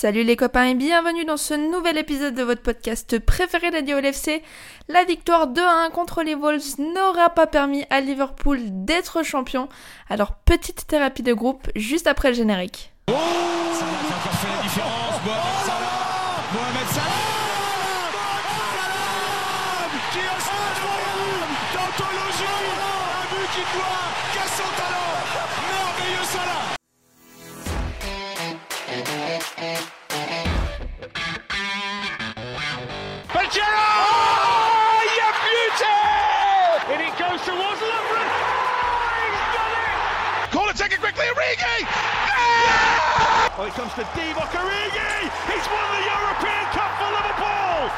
Salut les copains et bienvenue dans ce nouvel épisode de votre podcast préféré Radio LFC. La victoire 2-1 contre les Wolves n'aura pas permis à Liverpool d'être champion. Alors petite thérapie de groupe juste après le générique. Oh it Call it, take it quickly, Origi Oh, it comes to Divock Origi He's won the European Cup for Liverpool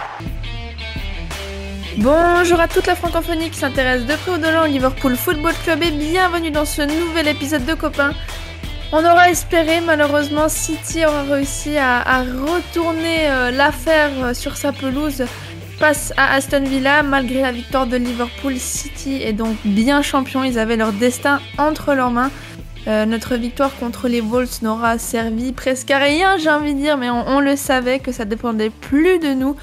Bonjour à toute la francophonie qui s'intéresse de près ou de loin au Liverpool Football Club et bienvenue dans ce nouvel épisode de copains. On aura espéré, malheureusement, City aura réussi à, à retourner euh, l'affaire euh, sur sa pelouse face à Aston Villa. Malgré la victoire de Liverpool, City est donc bien champion. Ils avaient leur destin entre leurs mains. Euh, notre victoire contre les Wolves n'aura servi presque à rien, j'ai envie de dire, mais on, le savait que ça dépendait plus de nous.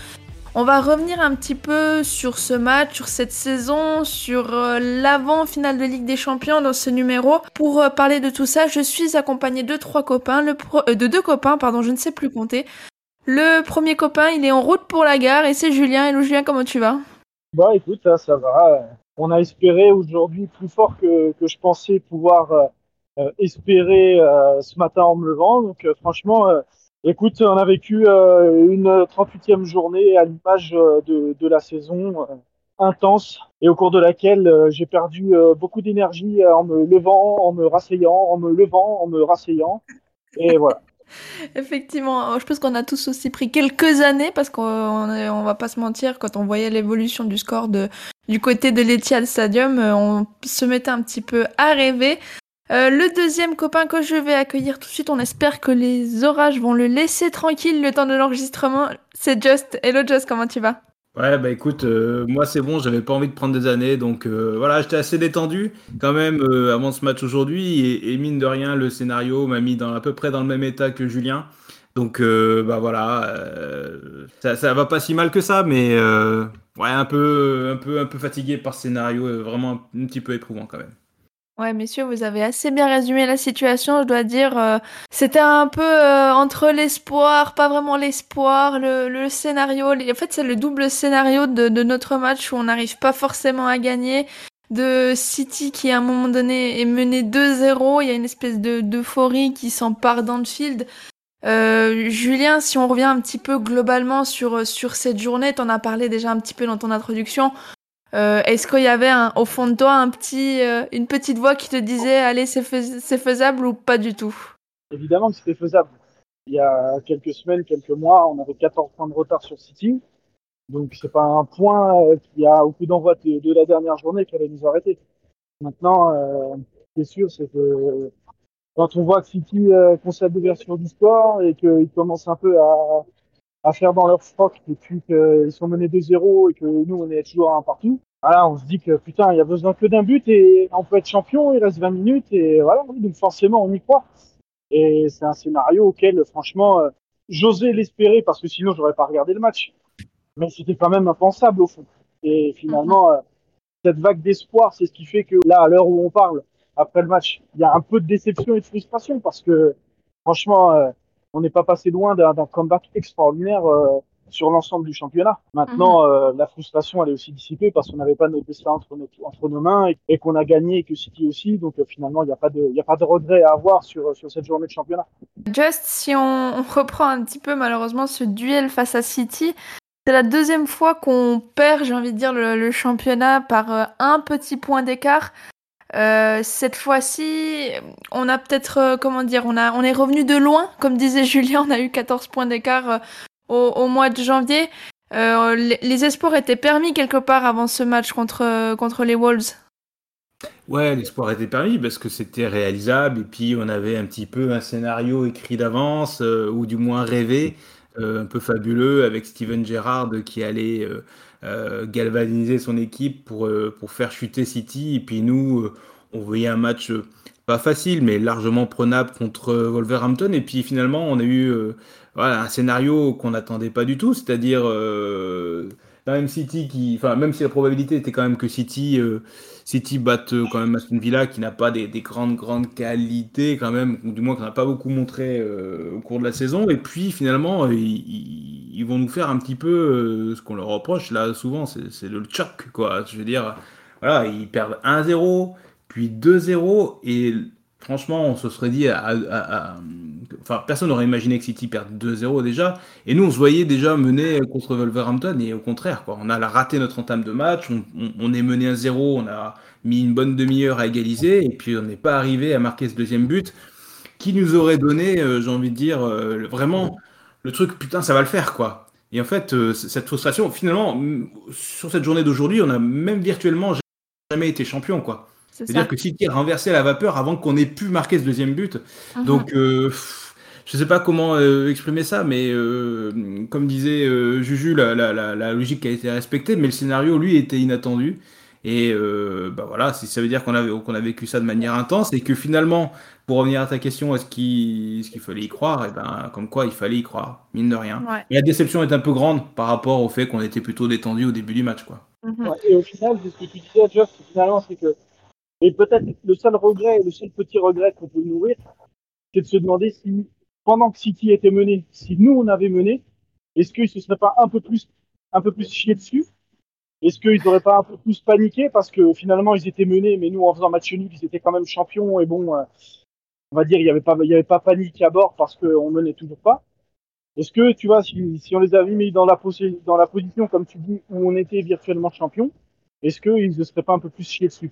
On va revenir un petit peu sur ce match, sur cette saison, sur euh, l'avant-finale de Ligue des Champions dans ce numéro. Pour euh, parler de tout ça, je suis accompagné de trois copains, de deux copains, pardon, je ne sais plus compter. Le premier copain, il est en route pour la gare et c'est Julien. Hello Julien, comment tu vas? Bah écoute, ça, ça va. On a espéré aujourd'hui plus fort que, que je pensais pouvoir euh, euh, espérer euh, ce matin en me levant. Donc euh, franchement, euh, écoute, on a vécu euh, une 38e journée à l'image euh, de, de la saison euh, intense et au cours de laquelle euh, j'ai perdu euh, beaucoup d'énergie en me levant, en me rasseyant, en me levant, en me rasseyant. Et voilà. Effectivement, je pense qu'on a tous aussi pris quelques années parce qu'on on, on va pas se mentir, quand on voyait l'évolution du score de, du côté de l'Etihad Stadium, euh, on se mettait un petit peu à rêver. Euh, le deuxième copain que je vais accueillir tout de suite, on espère que les orages vont le laisser tranquille le temps de l'enregistrement. C'est Just. Hello Just, comment tu vas? Ouais, bah écoute, euh, moi c'est bon, j'avais pas envie de prendre des années, donc euh, voilà, j'étais assez détendu quand même avant ce match aujourd'hui, et, mine de rien, le scénario m'a mis à peu près dans le même état que Julien. Donc bah voilà, ça, ça va pas si mal que ça, mais ouais, un peu, un peu, un peu fatigué par ce scénario, vraiment un petit peu éprouvant quand même. Ouais, messieurs, vous avez assez bien résumé la situation, je dois dire. euh, C'était un peu euh, entre l'espoir, pas vraiment l'espoir, le, le scénario. les- En fait, c'est le double scénario de, de notre match où on n'arrive pas forcément à gagner. De City qui, à un moment donné, est mené 2-0. Il y a une espèce de d'euphorie qui s'empare d'Anfield. Euh, Julien, si on revient un petit peu globalement sur, sur cette journée, t'en as parlé déjà un petit peu dans ton introduction. Euh, Est-ce qu'il y avait un, au fond de toi un petit, euh, une petite voix qui te disait allez c'est fais- c'est faisable ou pas du tout? Évidemment que c'était faisable. Il y a quelques semaines, quelques mois, on avait 14 points de retard sur City. Donc c'est pas un point euh, qui a au coup d'envoi de, la dernière journée qui allait nous arrêter. Maintenant, euh, ce qui est sûr, c'est que quand on voit que City euh, concède l'ouverture du score et qu'ils commencent un peu à, à faire dans leur froc depuis qu'ils sont menés 2-0 et que nous on est toujours à un partout, voilà, on se dit que putain, il y a besoin que d'un but et on peut être champion, il reste 20 minutes et voilà, donc forcément on y croit. Et c'est un scénario auquel, franchement, euh, j'osais l'espérer parce que sinon, j'aurais pas regardé le match. Mais c'était quand même impensable au fond. Et finalement, euh, cette vague d'espoir, c'est ce qui fait que là, à l'heure où on parle, après le match, il y a un peu de déception et de frustration parce que, franchement, euh, on n'est pas passé loin d'un comeback extraordinaire sur l'ensemble du championnat. Maintenant, euh, la frustration, elle est aussi dissipée parce qu'on n'avait pas notre destin entre, nos- entre nos mains et, et qu'on a gagné et que City aussi. Donc, euh, finalement, il n'y a pas de, y a pas de regret à avoir sur, sur cette journée de championnat. Just si on, on reprend un petit peu malheureusement ce duel face à City, c'est la deuxième fois qu'on perd, j'ai envie de dire, le, le championnat par euh, un petit point d'écart. Euh, cette fois-ci, on a peut-être, euh, comment dire, on, a, on est revenu de loin, comme disait Julien, on a eu 14 points d'écart au, mois de janvier. Euh, les, espoirs étaient permis quelque part avant ce match contre, contre les Wolves. Ouais, l'espoir était permis parce que c'était réalisable et puis on avait un petit peu un scénario écrit d'avance euh, ou du moins rêvé, euh, un peu fabuleux avec Steven Gerrard qui allait galvaniser son équipe pour, pour faire chuter City et puis nous, on voyait un match pas facile, mais largement prenable contre Wolverhampton. Et puis finalement, on a eu voilà, un scénario qu'on n'attendait pas du tout, c'est-à-dire même City qui, enfin même si la probabilité était quand même que City, euh, City batte euh, quand même Aston Villa qui n'a pas des, grandes grandes qualités quand même, ou du moins qu'on n'a pas beaucoup montré euh, au cours de la saison. Et puis finalement, ils, vont nous faire un petit peu ce qu'on leur reproche là souvent, c'est le choc quoi. Je veux dire, voilà, ils perdent 1-0, puis 2-0 et franchement, on se serait dit, enfin, personne n'aurait imaginé que City perde 2-0 déjà. Et nous, on se voyait déjà mener contre Wolverhampton. Et au contraire, quoi, on a raté notre entame de match. On, est mené à 0. On a mis une bonne demi-heure à égaliser. Et puis, on n'est pas arrivé à marquer ce deuxième but qui nous aurait donné, euh, j'ai envie de dire, euh, vraiment le truc, putain, ça va le faire, quoi. Et en fait, euh, cette frustration, finalement, sur cette journée d'aujourd'hui, on a même virtuellement jamais été champion, quoi. C'est-à-dire que City a renversé la vapeur avant qu'on ait pu marquer ce deuxième but. Mhm. Donc, euh, je ne sais pas comment euh, exprimer ça, mais euh, comme disait Juju, la, logique a été respectée, mais le scénario, lui, était inattendu. Et bah voilà, si ça veut dire qu'on a, qu'on a vécu ça de manière intense et que finalement, pour revenir à ta question, est-ce qu'il fallait y croire Et eh ben, comme quoi, il fallait y croire, mine de rien. Et la déception est un peu grande par rapport au fait qu'on était plutôt détendu au début du match, quoi. Mhm. et au final, ce que tu disais, Jeff, finalement, c'est que et peut-être le seul regret, le seul petit regret qu'on peut nourrir, c'est de se demander si, pendant que City était mené, si nous on avait mené, est-ce qu'ils se seraient pas un peu plus, un peu plus chiés dessus? Est-ce qu'ils n'auraient pas un peu plus paniqué? Parce que finalement ils étaient menés, mais nous en faisant match nul, ils étaient quand même champions et bon, euh, on va dire il n'y avait pas, panique à bord parce qu'on menait toujours pas. Est-ce que tu vois, si, on les avait mis dans la, dans la position comme tu dis où on était virtuellement champion, est-ce qu'ils ne seraient pas un peu plus chiés dessus?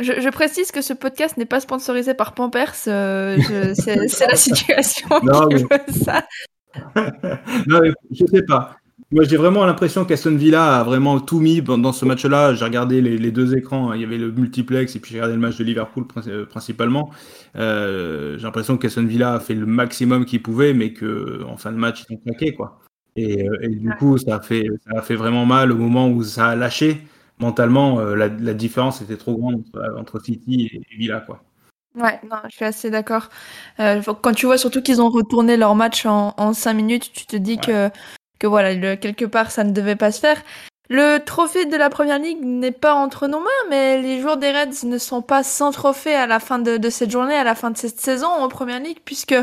Je, précise que ce podcast n'est pas sponsorisé par Pampers. Euh, c'est la situation non, qui veut ça. non, mais je sais pas. Moi, j'ai vraiment l'impression qu'Aston Villa a vraiment tout mis dans ce match-là. J'ai regardé les, deux écrans. Hein. Il y avait le multiplex et puis j'ai regardé le match de Liverpool euh, principalement. Euh, j'ai l'impression qu'Aston Villa a fait le maximum qu'il pouvait, mais qu'en fin de match, ils ont claqué. Quoi. Et, du coup, ça a, fait, ça a fait vraiment mal au moment où ça a lâché mentalement, euh, la, différence était trop grande entre, City et, Villa. Quoi. Ouais, non, je suis assez d'accord. Euh, quand tu vois surtout qu'ils ont retourné leur match en, en 5 minutes, tu te dis que, que voilà, quelque part, ça ne devait pas se faire. Le trophée de la première ligue n'est pas entre nos mains, mais les joueurs des Reds ne sont pas sans trophée à la fin de, de cette journée, à la fin de cette saison en première ligue, puisque,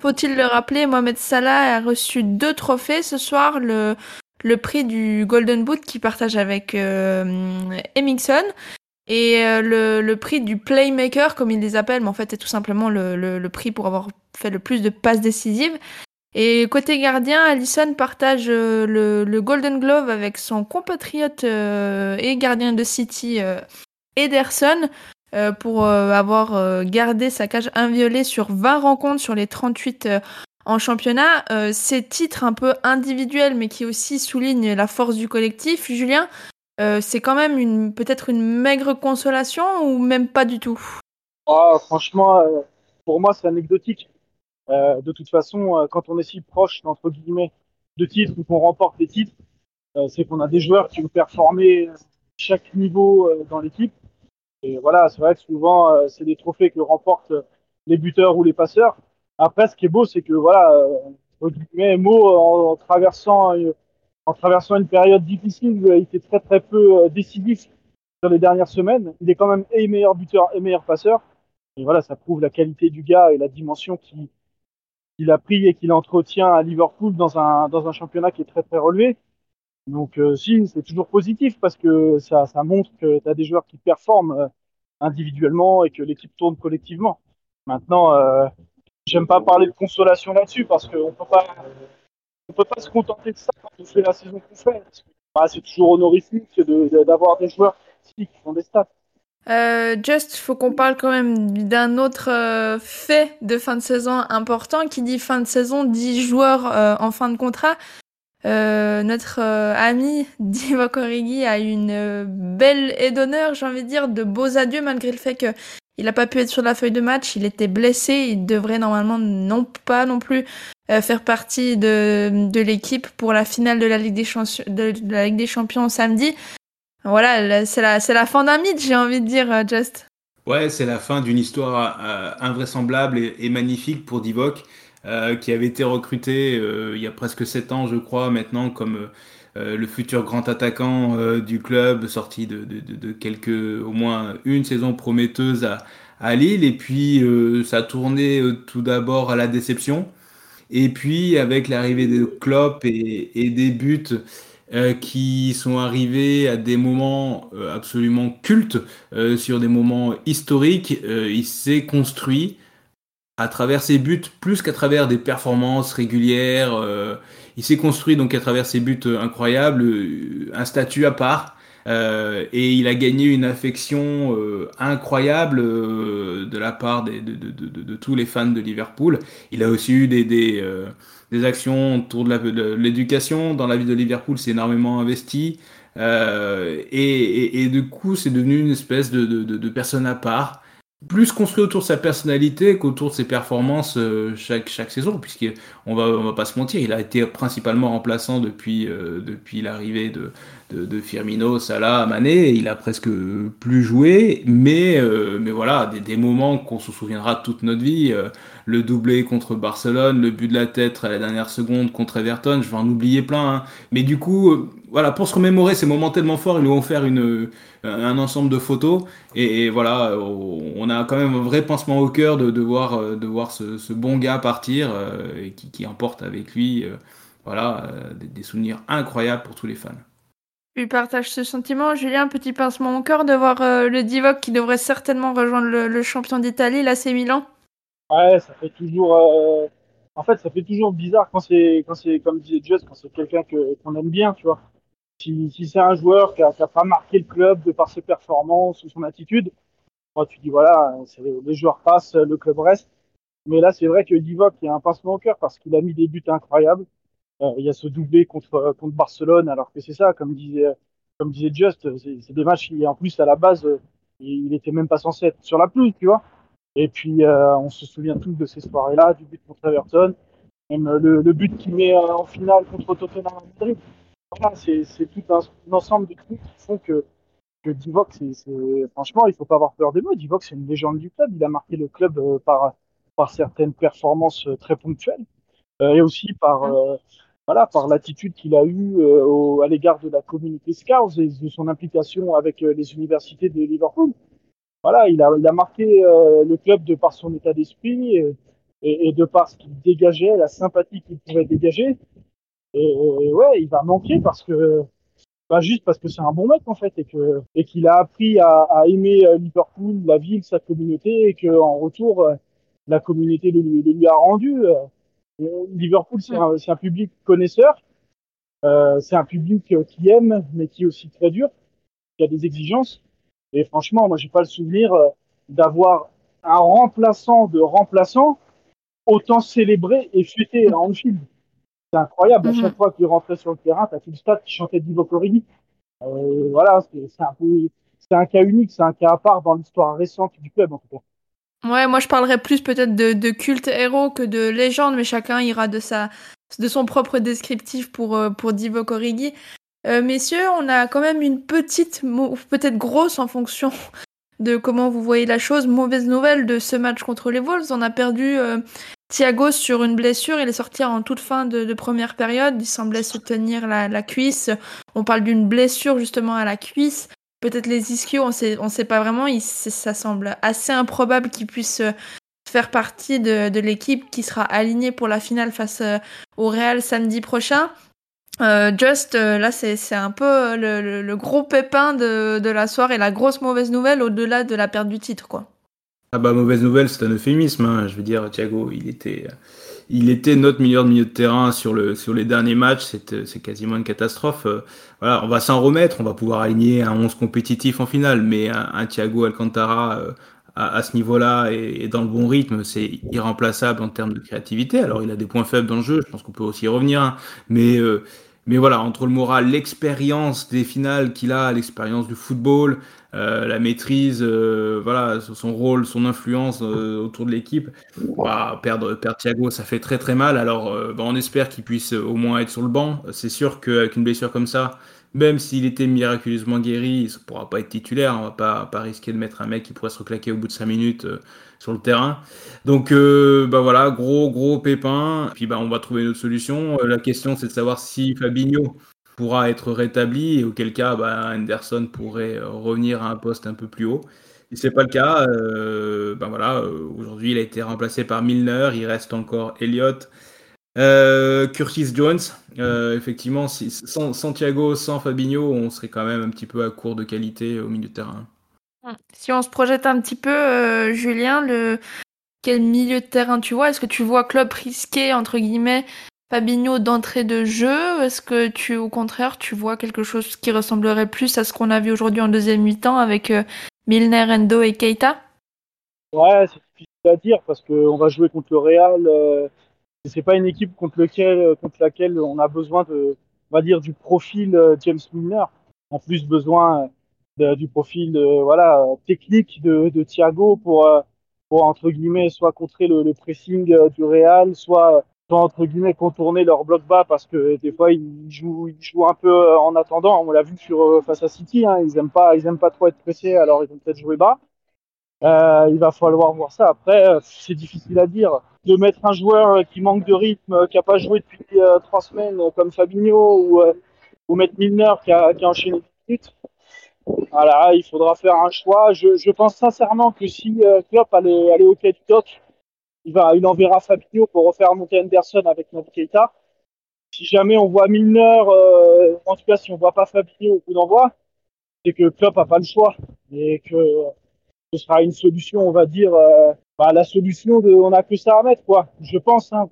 faut-il le rappeler, Mohamed Salah a reçu deux trophées ce soir, le, le prix du Golden Boot qu'il partage avec euh, et euh, le, prix du Playmaker, comme ils les appellent, mais en fait c'est tout simplement le, prix pour avoir fait le plus de passes décisives. Et côté gardien, Allison partage euh, le, Golden Glove avec son compatriote et gardien de City, Ederson, pour avoir gardé sa cage inviolée sur 20 rencontres sur les 38 en championnat, euh, ces titres un peu individuels, mais qui aussi soulignent la force du collectif, Julien, euh, c'est quand même peut-être une maigre consolation ou même pas du tout? Oh, Franchement, euh, pour moi, c'est anecdotique. de toute façon, quand on est si proche, entre guillemets, de titres ou qu'on remporte des titres, c'est qu'on a des joueurs qui ont performé chaque niveau dans l'équipe. Et voilà, c'est vrai que souvent, c'est des trophées que remportent les buteurs ou les passeurs. Après, ce qui est beau, c'est que voilà, euh, Mo, en, traversant euh, en traversant une période difficile, il était très très peu euh, décisif sur les dernières semaines. Il est quand même et meilleur buteur et meilleur passeur. Et voilà, ça prouve la qualité du gars et la dimension qu'il a pris et qu'il entretient à Liverpool dans un dans un championnat qui est très très relevé. Donc euh, c'est toujours positif parce que ça, montre que tu as des joueurs qui performent individuellement et que l'équipe tourne collectivement. Maintenant, euh, J'aime pas parler de consolation là-dessus parce qu'on peut pas, on peut pas se contenter de ça quand on fait la saison qu'on fait. Bah, c'est toujours honorifique d'avoir des joueurs qui font des stats. Euh, Just, faut qu'on parle quand même d'un autre euh, fait de fin de saison important. Qui dit fin de saison dit joueur euh, en fin de contrat. Euh, notre ami Divock Origi a une belle et d'honneur, j'ai envie de dire, de beaux adieux malgré le fait que il n'a pas pu être sur la feuille de match, il était blessé, il devrait normalement non pas non plus euh, faire partie de, de l'équipe pour la finale de la Ligue des, Champions, samedi. Voilà, c'est la, la fin d'un mythe, j'ai envie de dire, euh, Just. Ouais, c'est la fin d'une histoire euh, invraisemblable et, magnifique pour Divock, qui avait été recruté il y a presque sept ans, je crois, maintenant comme le futur grand attaquant du club, sorti de, quelques, au moins une saison prometteuse à, à Lille. Et puis, ça a tourné tout d'abord à la déception. Et puis, avec l'arrivée de Klopp et, et des buts euh, qui sont arrivés à des moments euh, absolument cultes, euh, sur des moments historiques. il s'est construit à travers ses buts plus qu'à travers des performances régulières. Il s'est construit donc à travers ses buts incroyables, un statut à part. et il a gagné une affection incroyable de la part de, de, tous les fans de Liverpool. Il a aussi eu des, des, des actions autour de l'éducation. Dans la vie de Liverpool, c'est énormément investi. Euh, et, et, du coup, c'est devenu une espèce de, de, de, personne à part, plus construit autour de sa personnalité qu'autour de ses performances euh, chaque, chaque saison, puisqu'on va, on va pas se mentir, il a été principalement remplaçant depuis, euh, depuis l'arrivée de, de, de, Firmino, Salah, Mané, il a presque plus joué, mais, mais voilà, des, des moments qu'on se souviendra toute notre vie le doublé contre Barcelone, le but de la tête à la dernière seconde contre Everton, je vais en oublier plein. Hein. Mais du coup, euh, voilà, pour se remémorer ces moments tellement forts, ils nous ont faire une, euh, un ensemble de photos. Et, voilà, euh, on a quand même un vrai pansement au cœur de, de voir, de voir ce, bon gars partir et qui, qui, emporte avec lui voilà, des, souvenirs incroyables pour tous les fans. Tu partage ce sentiment, Julien, petit pincement au cœur de voir le Divock qui devrait certainement rejoindre le, le champion d'Italie, l'AC Milan? Ouais, ça fait toujours. Euh, en fait, ça fait toujours bizarre quand c'est, quand c'est, comme disait Just, quand c'est quelqu'un que, qu'on aime bien, tu vois. Si, c'est un joueur qui a, qui a, pas marqué le club de par ses performances ou son attitude, moi, tu dis voilà, les joueurs passent, le club reste. Mais là, c'est vrai que Divock, il y a un pincement au cœur parce qu'il a mis des buts incroyables. Euh, il y a ce doublé contre, Barcelone, alors que c'est ça, comme disait, Just, c'est, des matchs qui, en plus, à la base, il était même pas censé être sur la pelouse, tu vois. Et puis, euh, on se souvient tous de ces soirées-là, du but contre Everton, même le, le but qu'il met euh, en finale contre Tottenham Madrid. C'est tout un, ensemble de trucs qui font que, que franchement, il faut pas avoir peur des mots. Divock, c'est une légende du club. Il a marqué le club euh, par, certaines performances très ponctuelles et aussi par, l'attitude qu'il a eue à l'égard de la communauté Scouts et de son implication avec les universités de Liverpool voilà, il a, marqué euh, le club de par son état d'esprit et, de par ce qu'il dégageait, la sympathie qu'il pouvait dégager. Et, ouais, il va manquer parce que, pas juste parce que c'est un bon mec en fait et que et qu'il a appris à, à, aimer euh, Liverpool, la ville, sa communauté et que en retour euh, la communauté le, lui a rendu. Liverpool, c'est un, un, public connaisseur, euh, c'est un public qui aime mais qui est aussi très dur, qui a des exigences. Et franchement, moi, j'ai pas le souvenir euh, d'avoir un remplaçant de remplaçant autant célébré et fêté à Anfield. C'est incroyable. À mhm. chaque fois qu'il rentrait sur le terrain, t'as tout le stade qui chantait Divo Corrini. Euh, voilà, c'est un peu, c'est un cas unique, c'est un cas à part dans l'histoire récente du club, en tout cas. Ouais, moi je parlerais plus peut-être de, de, culte héros que de légende, mais chacun ira de sa, de son propre descriptif pour, euh, pour Divo Origi. Euh, messieurs, on a quand même une petite, peut-être grosse en fonction de comment vous voyez la chose, mauvaise nouvelle de ce match contre les Wolves. On a perdu euh, Thiago sur une blessure. Il est sorti en toute fin de, première période. Il semblait se tenir la, cuisse. On parle d'une blessure justement à la cuisse. Peut-être les ischios, on sait, sait pas vraiment. Ça semble assez improbable qu'il puisse euh, faire partie de, l'équipe qui sera alignée pour la finale face au Real samedi prochain. Euh, Just, euh, là, c'est un peu euh, le, gros pépin de, de, la soirée, la grosse mauvaise nouvelle au-delà de la perte du titre, quoi. Ah bah mauvaise nouvelle, c'est un euphémisme. Hein. Je veux dire, Thiago, il était, il était notre meilleur milieu de terrain sur le sur les derniers matchs. C'est quasiment une catastrophe. Voilà, on va s'en remettre, on va pouvoir aligner un 11 compétitif en finale, mais un, Thiago Alcantara à, ce niveau-là et, dans le bon rythme, c'est irremplaçable en termes de créativité. Alors il a des points faibles dans le jeu, je pense qu'on peut aussi revenir, hein. mais mais voilà, entre le moral, l'expérience des finales qu'il a, l'expérience du football, euh, la maîtrise, euh, voilà, son rôle, son influence euh, autour de l'équipe, bah, perdre, perdre Thiago, ça fait très très mal. Alors, bah, on espère qu'il puisse au moins être sur le banc. C'est sûr qu'avec une blessure comme ça, même s'il était miraculeusement guéri, il ne pourra pas être titulaire. On va pas, pas risquer de mettre un mec qui pourrait se reclaquer au bout de 5 minutes euh, sur le terrain. Donc, euh, bah voilà, gros, gros pépin. puis, bah, on va trouver une autre solution. Euh, la question, c'est de savoir si Fabinho pourra être rétabli et auquel cas, bah, Anderson pourrait revenir à un poste un peu plus haut. Et c'est pas le cas. ben voilà, aujourd'hui, il a été remplacé par Milner. Il reste encore Elliott. Euh, Curtis Jones, euh, effectivement, si, sans Santiago, sans Fabinho, on serait quand même un petit peu à court de qualité au milieu de terrain. Si on se projette un petit peu, euh, Julien, le quel milieu de terrain tu vois? Est-ce que tu vois club risqué entre guillemets Fabinho d'entrée de jeu? Est-ce que tu, au contraire, tu vois quelque chose qui ressemblerait plus à ce qu'on a vu aujourd'hui en deuxième mi-temps avec Milner, Endo et Keita? Ouais, c'est difficile à dire parce qu'on va jouer contre le Real c'est pas une équipe contre, lequel, contre laquelle on a besoin de, on va dire, du profil euh, James Milner. En plus, besoin du profil voilà, technique de, Thiago pour, euh, pour, entre guillemets, soit contrer le, pressing euh, du Real, soit, entre guillemets, contourner leur bloc bas parce que des fois, ils jouent, ils jouent un peu en attendant. On l'a vu sur, face à City, hein, ils aiment pas, ils aiment pas trop être pressés, alors ils vont peut-être jouer bas. Euh, il va falloir voir ça. Après, c'est difficile à dire de mettre un joueur qui manque de rythme, qui n'a pas joué depuis euh, trois semaines, comme Fabinho, ou, euh, ou mettre Milner qui a, qui a enchaîné minutes. Voilà, il faudra faire un choix. Je, je pense sincèrement que si euh, Klopp allait, allait au du il, va, il enverra Fabinho pour refaire monter Anderson avec notre Keita. Si jamais on voit Milner, euh, en tout cas si on voit pas Fabinho au coup d'envoi, c'est que Klopp a pas le choix et que ce sera une solution, on va dire, euh, bah, la solution de on a que ça à mettre, quoi. Je pense. Hein,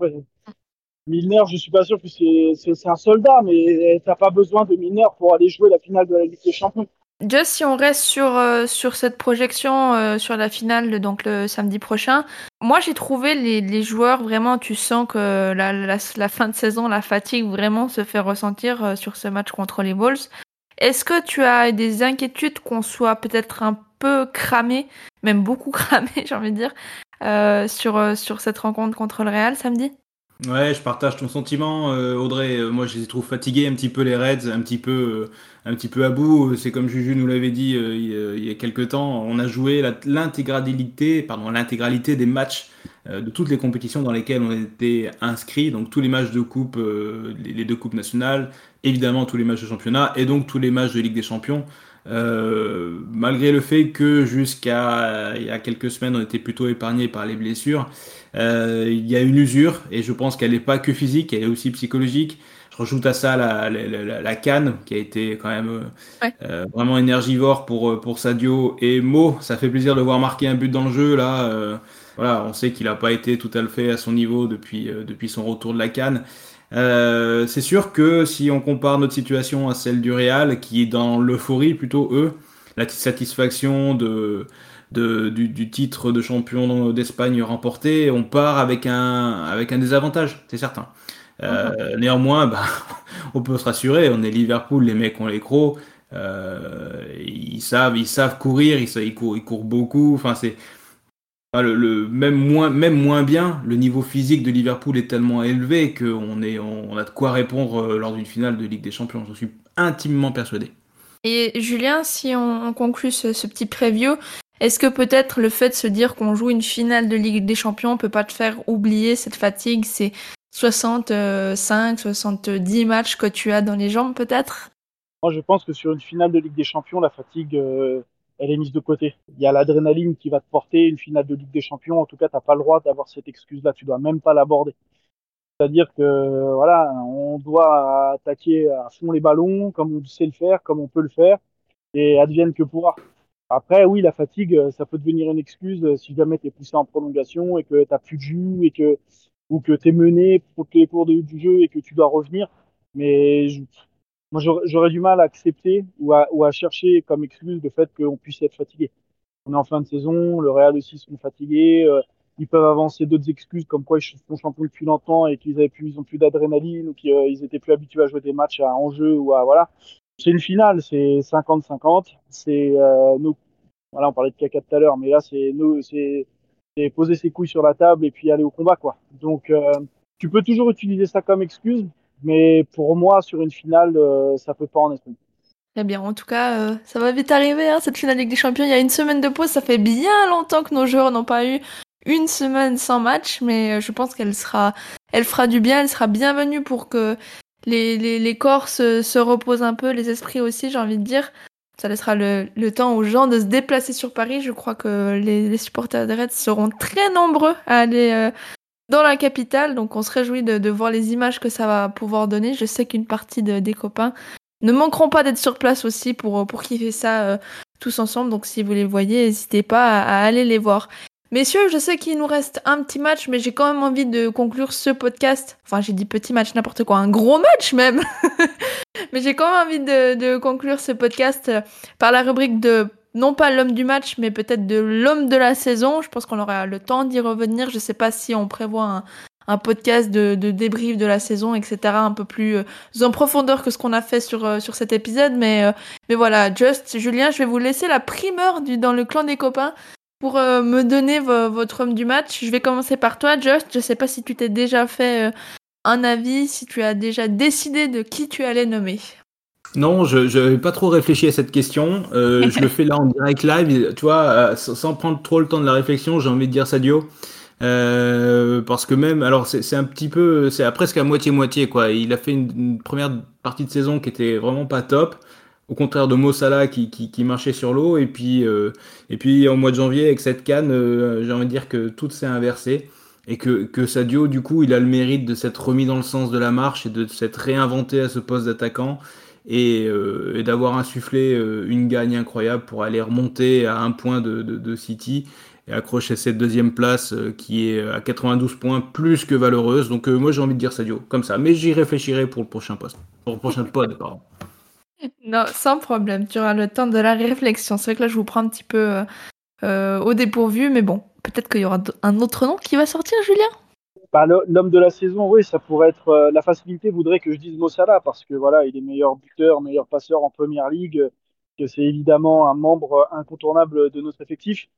Milner, je suis pas sûr que c'est un soldat, mais t'as pas besoin de Milner pour aller jouer la finale de la Ligue des Champions. Just si on reste sur, euh, sur cette projection euh, sur la finale donc le samedi prochain, moi j'ai trouvé les, joueurs vraiment, tu sens que la, fin de saison, la fatigue vraiment se fait ressentir sur ce match contre les Bulls. Est-ce que tu as des inquiétudes qu'on soit peut-être un peu cramé, même beaucoup cramé, j'ai envie de dire, euh, sur, euh, sur cette rencontre contre le Real samedi Ouais, je partage ton sentiment, euh, Audrey. Moi, je les trouve fatigués un petit peu les Reds, un petit peu, un petit peu à bout. C'est comme Juju nous l'avait dit il, y a quelques temps. On a joué l'intégralité, pardon, l'intégralité des matchs de toutes les compétitions dans lesquelles on était inscrits. Donc tous les matchs de coupe, les, deux coupes nationales, évidemment tous les matchs de championnat et donc tous les matchs de Ligue des Champions. Euh, malgré le fait que jusqu'à il y a quelques semaines on était plutôt épargné par les blessures, euh, il y a une usure et je pense qu'elle n'est pas que physique, elle est aussi psychologique. Je rajoute à ça la, la, la, canne qui a été quand même euh, vraiment énergivore pour, pour Sadio et Mo. Ça fait plaisir de voir marquer un but dans le jeu là. voilà, on sait qu'il n'a pas été tout à fait à son niveau depuis, depuis son retour de la canne. Euh, c'est sûr que si on compare notre situation à celle du Real, qui est dans l'euphorie plutôt eux, la satisfaction de, de du, titre de champion d'Espagne remporté, on part avec un, avec un désavantage, c'est certain. Euh, néanmoins, bah, on peut se rassurer, on est Liverpool, les mecs ont les crocs, euh, ils savent, ils savent courir, ils, ils, courent, ils courent beaucoup. Enfin, c'est le, même, moins, même moins bien, le niveau physique de Liverpool est tellement élevé qu'on est, on, a de quoi répondre euh, lors d'une finale de Ligue des Champions. Je suis intimement persuadé. Et Julien, si on, conclut ce, petit preview, est-ce que peut-être le fait de se dire qu'on joue une finale de Ligue des Champions peut pas te faire oublier cette fatigue, ces 65, 70 matchs que tu as dans les jambes peut-être? Moi je pense que sur une finale de Ligue des Champions, la fatigue, euh, elle est mise de côté. Il y a l'adrénaline qui va te porter une finale de Ligue des Champions. En tout cas, tu n'as pas le droit d'avoir cette excuse-là. Tu dois même pas l'aborder. C'est-à-dire que voilà, on doit attaquer à fond les ballons, comme on sait le faire, comme on peut le faire, et advienne que pourra. Après, oui, la fatigue, ça peut devenir une excuse si jamais tu es poussé en prolongation et que tu plus de jus et que ou que tu es mené pour les cours du jeu et que tu dois revenir. Mais moi, j'aurais du mal à accepter ou à, ou à chercher comme excuse le fait qu'on puisse être fatigué. On est en fin de saison, le Real aussi sont fatigués. Euh, ils peuvent avancer d'autres excuses comme quoi ils sont champions depuis longtemps et qu'ils avaient plus, ils ont plus d'adrénaline ou qu'ils euh, étaient plus habitués à jouer des matchs à enjeu ou à voilà. C'est une finale, c'est 50-50. C'est euh, nous. Voilà, on parlait de caca tout à l'heure, mais là c'est nous, c'est poser ses couilles sur la table et puis aller au combat quoi. Donc euh, tu peux toujours utiliser ça comme excuse, mais pour moi, sur une finale, euh, ça peut pas en être Très bien, en tout cas, euh, ça va vite arriver, hein, cette finale Ligue des Champions. Il y a une semaine de pause, ça fait bien longtemps que nos joueurs n'ont pas eu une semaine sans match, mais euh, je pense qu'elle sera, elle fera du bien, elle sera bienvenue pour que les, les, les corps se, se reposent un peu, les esprits aussi, j'ai envie de dire. Ça laissera le, le, temps aux gens de se déplacer sur Paris. Je crois que les, les supporters de Reds seront très nombreux à aller euh, dans la capitale, donc on se réjouit de, voir les images que ça va pouvoir donner. Je sais qu'une partie de, des copains ne manqueront pas d'être sur place aussi pour, pour kiffer ça euh, tous ensemble. Donc si vous les voyez, n'hésitez pas à, aller les voir. Messieurs, je sais qu'il nous reste un petit match, mais j'ai quand même envie de conclure ce podcast. Enfin, j'ai dit petit match, n'importe quoi, un gros match même. mais j'ai quand même envie de, conclure ce podcast euh, par la rubrique de non pas l'homme du match, mais peut-être de l'homme de la saison. Je pense qu'on aura le temps d'y revenir. Je sais pas si on prévoit un, podcast de, de, débrief de la saison, etc. Un peu plus euh, en profondeur que ce qu'on a fait sur, euh, cet épisode. Mais, euh, mais voilà, Just, Julien, je vais vous laisser la primeur dans le clan des copains pour me donner votre homme du match. Je vais commencer par toi, Just. Je sais pas si tu t'es déjà fait un avis, si tu as déjà décidé de qui tu allais nommer. Non, je n'avais pas trop réfléchi à cette question. Euh, je le fais là en direct live. Tu vois, sans prendre trop le temps de la réflexion, j'ai envie de dire Sadio. Euh, parce que même, alors c'est un petit peu, c'est presque à moitié-moitié quoi. Il a fait une, première partie de saison qui était vraiment pas top, au contraire de Mossala qui, qui, marchait sur l'eau. Et puis, euh, et puis au mois de janvier avec cette canne, euh, j'ai envie de dire que tout s'est inversé et que, que Sadio du coup il a le mérite de s'être remis dans le sens de la marche et de s'être réinventé à ce poste d'attaquant et, euh, et d'avoir insufflé une gagne incroyable pour aller remonter à un point de, de, City et accrocher cette deuxième place euh, qui est à 92 points plus que valeureuse. Donc euh, moi j'ai envie de dire Sadio comme ça, mais j'y réfléchirai pour le prochain poste, pour le prochain pod, pardon. Non, sans problème, tu auras le temps de la réflexion. C'est vrai que là je vous prends un petit peu euh, au dépourvu, mais bon, peut-être qu'il y aura un autre nom qui va sortir, Julien? Bah, L'homme de la saison, oui, ça pourrait être. Euh, la facilité voudrait que je dise Mossala parce que voilà, il est meilleur buteur, meilleur passeur en première ligue, que c'est évidemment un membre incontournable de notre effectif.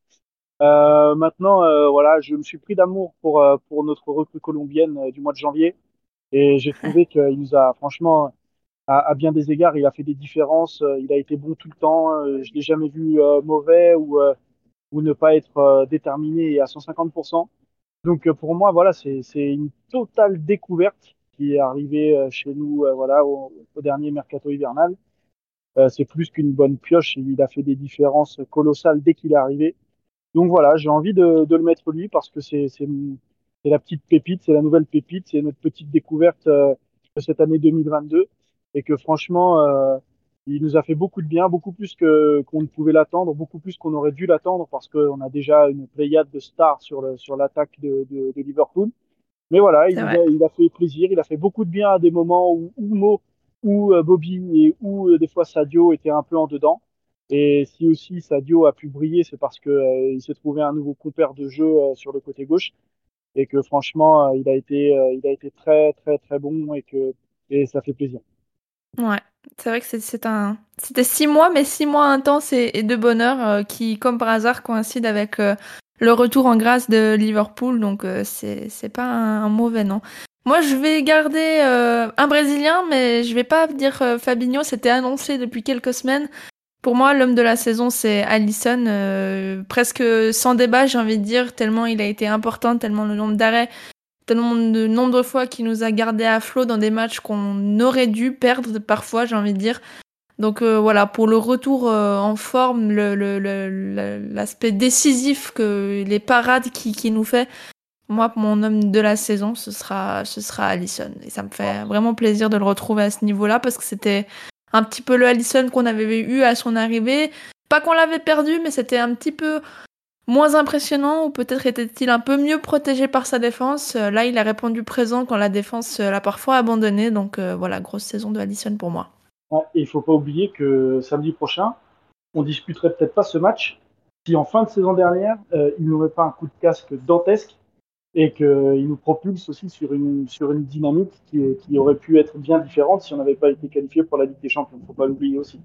Euh, maintenant, euh, voilà, je me suis pris d'amour pour, euh, pour notre recrue colombienne euh, du mois de janvier et j'ai trouvé qu'il nous a, franchement, à, à, bien des égards, il a fait des différences. Il a été bon tout le temps. Je l'ai jamais vu mauvais ou, ou ne pas être déterminé à 150%. Donc pour moi, voilà, c'est une totale découverte qui est arrivée chez nous, voilà, au, au dernier mercato hivernal. c'est plus qu'une bonne pioche. Il a fait des différences colossales dès qu'il est arrivé. Donc voilà, j'ai envie de, de, le mettre lui parce que c'est la petite pépite, c'est la nouvelle pépite, c'est notre petite découverte euh, de cette année 2022 et que franchement, euh, il nous a fait beaucoup de bien, beaucoup plus que qu'on ne pouvait l'attendre, beaucoup plus qu'on aurait dû l'attendre parce qu'on a déjà une pléiade de stars sur le, sur l'attaque de, de, de, Liverpool. Mais voilà, il, a, il a fait plaisir, il a fait beaucoup de bien à des moments où Mo, où euh, Bobby et où euh, des fois Sadio étaient un peu en dedans. Et si aussi Sadio a pu briller, c'est parce que euh, il s'est trouvé un nouveau compère de jeu euh, sur le côté gauche et que franchement, euh, il a été, il a été très très très bon et que et ça fait plaisir. Ouais, c'est vrai que c'est un, c'était six mois, mais six mois intenses et, de bonheur euh, qui, comme par hasard, coïncident avec euh, le retour en grâce de Liverpool. Donc euh, c'est pas un, mauvais nom. Moi, je vais garder un Brésilien, mais je vais pas dire Fabinho. C'était annoncé depuis quelques semaines. Pour moi, l'homme de la saison, c'est Allison. Euh, presque sans débat, j'ai envie de dire, tellement il a été important, tellement le nombre d'arrêts, tellement de nombre de fois qu'il nous a gardé à flot dans des matchs qu'on aurait dû perdre parfois, j'ai envie de dire. Donc euh, voilà, pour le retour euh, en forme, l'aspect le, le, décisif que les parades qu'il qui nous fait, moi, mon homme de la saison, ce sera, ce sera Allison. Et ça me fait vraiment plaisir de le retrouver à ce niveau-là parce que c'était un petit peu le Allison qu'on avait eu à son arrivée. Pas qu'on l'avait perdu, mais c'était un petit peu moins impressionnant ou peut-être était-il un peu mieux protégé par sa défense? Euh, là, il a répondu présent quand la défense l'a parfois abandonné. Donc euh, voilà, grosse saison de Allison pour moi. Et il faut pas oublier que samedi prochain, on disputerait peut-être pas ce match si en fin de saison dernière, euh, il n'aurait pas un coup de casque dantesque et qu'il nous propulse aussi sur une, sur une dynamique qui, qui aurait pu être bien différente si on n'avait pas été qualifié pour la Ligue des Champions. Il ne faut pas l'oublier aussi.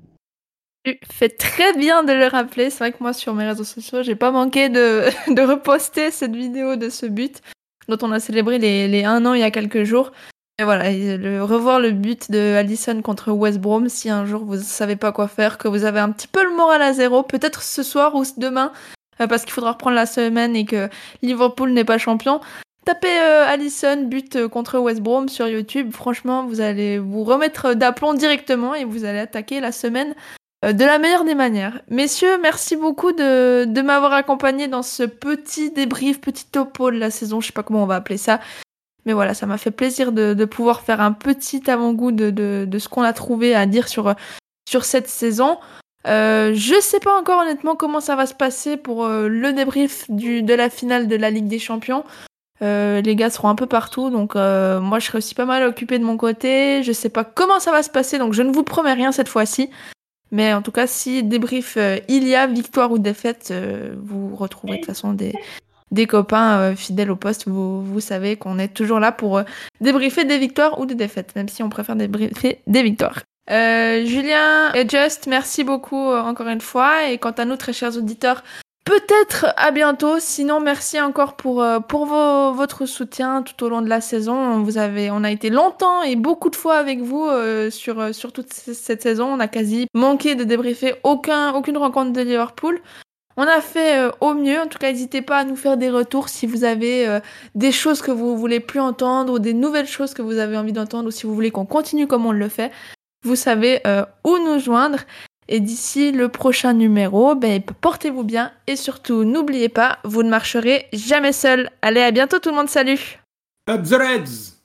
Tu fais très bien de le rappeler. C'est vrai que moi, sur mes réseaux sociaux, j'ai pas manqué de, de reposter cette vidéo de ce but dont on a célébré les, les un an il y a quelques jours. Et voilà, revoir le but de Allison contre West Brom, si un jour vous savez pas quoi faire, que vous avez un petit peu le moral à zéro, peut-être ce soir ou demain, euh, parce qu'il faudra reprendre la semaine et que Liverpool n'est pas champion. Tapez euh, Allison but euh, contre West Brom sur YouTube. Franchement, vous allez vous remettre d'aplomb directement et vous allez attaquer la semaine de la meilleure des manières. Messieurs, merci beaucoup de, m'avoir accompagné dans ce petit débrief, petit topo de la saison, je sais pas comment on va appeler ça. Mais voilà, ça m'a fait plaisir de, pouvoir faire un petit avant-goût de, ce qu'on a trouvé à dire sur, cette saison. Euh, je sais pas encore honnêtement comment ça va se passer pour euh, le débrief de la finale de la Ligue des Champions. Euh, les gars seront un peu partout, donc euh, moi je serai aussi pas mal occupé de mon côté. Je sais pas comment ça va se passer, donc je ne vous promets rien cette fois-ci. Mais en tout cas, si débrief euh, il y a, victoire ou défaite, vous retrouverez de toute façon des, des copains euh, fidèles au poste, vous, vous savez qu'on est toujours là pour euh, débriefer des victoires ou des défaites, même si on préfère débriefer des victoires. Euh, Julien et Just, merci beaucoup euh, encore une fois. Et quant à nous, très chers auditeurs, peut-être à bientôt. Sinon, merci encore pour, vos, votre soutien tout au long de la saison. On a été longtemps et beaucoup de fois avec vous euh, sur, sur toute cette saison. On a quasi manqué de débriefer aucun, aucune rencontre de Liverpool. On a fait euh, au mieux. En tout cas, n'hésitez pas à nous faire des retours si vous avez euh, des choses que vous voulez plus entendre ou des nouvelles choses que vous avez envie d'entendre ou si vous voulez qu'on continue comme on le fait. Vous savez euh, où nous joindre. Et d'ici le prochain numéro, ben, portez-vous bien et surtout n'oubliez pas, vous ne marcherez jamais seul. Allez, à bientôt tout le monde, salut Up the Reds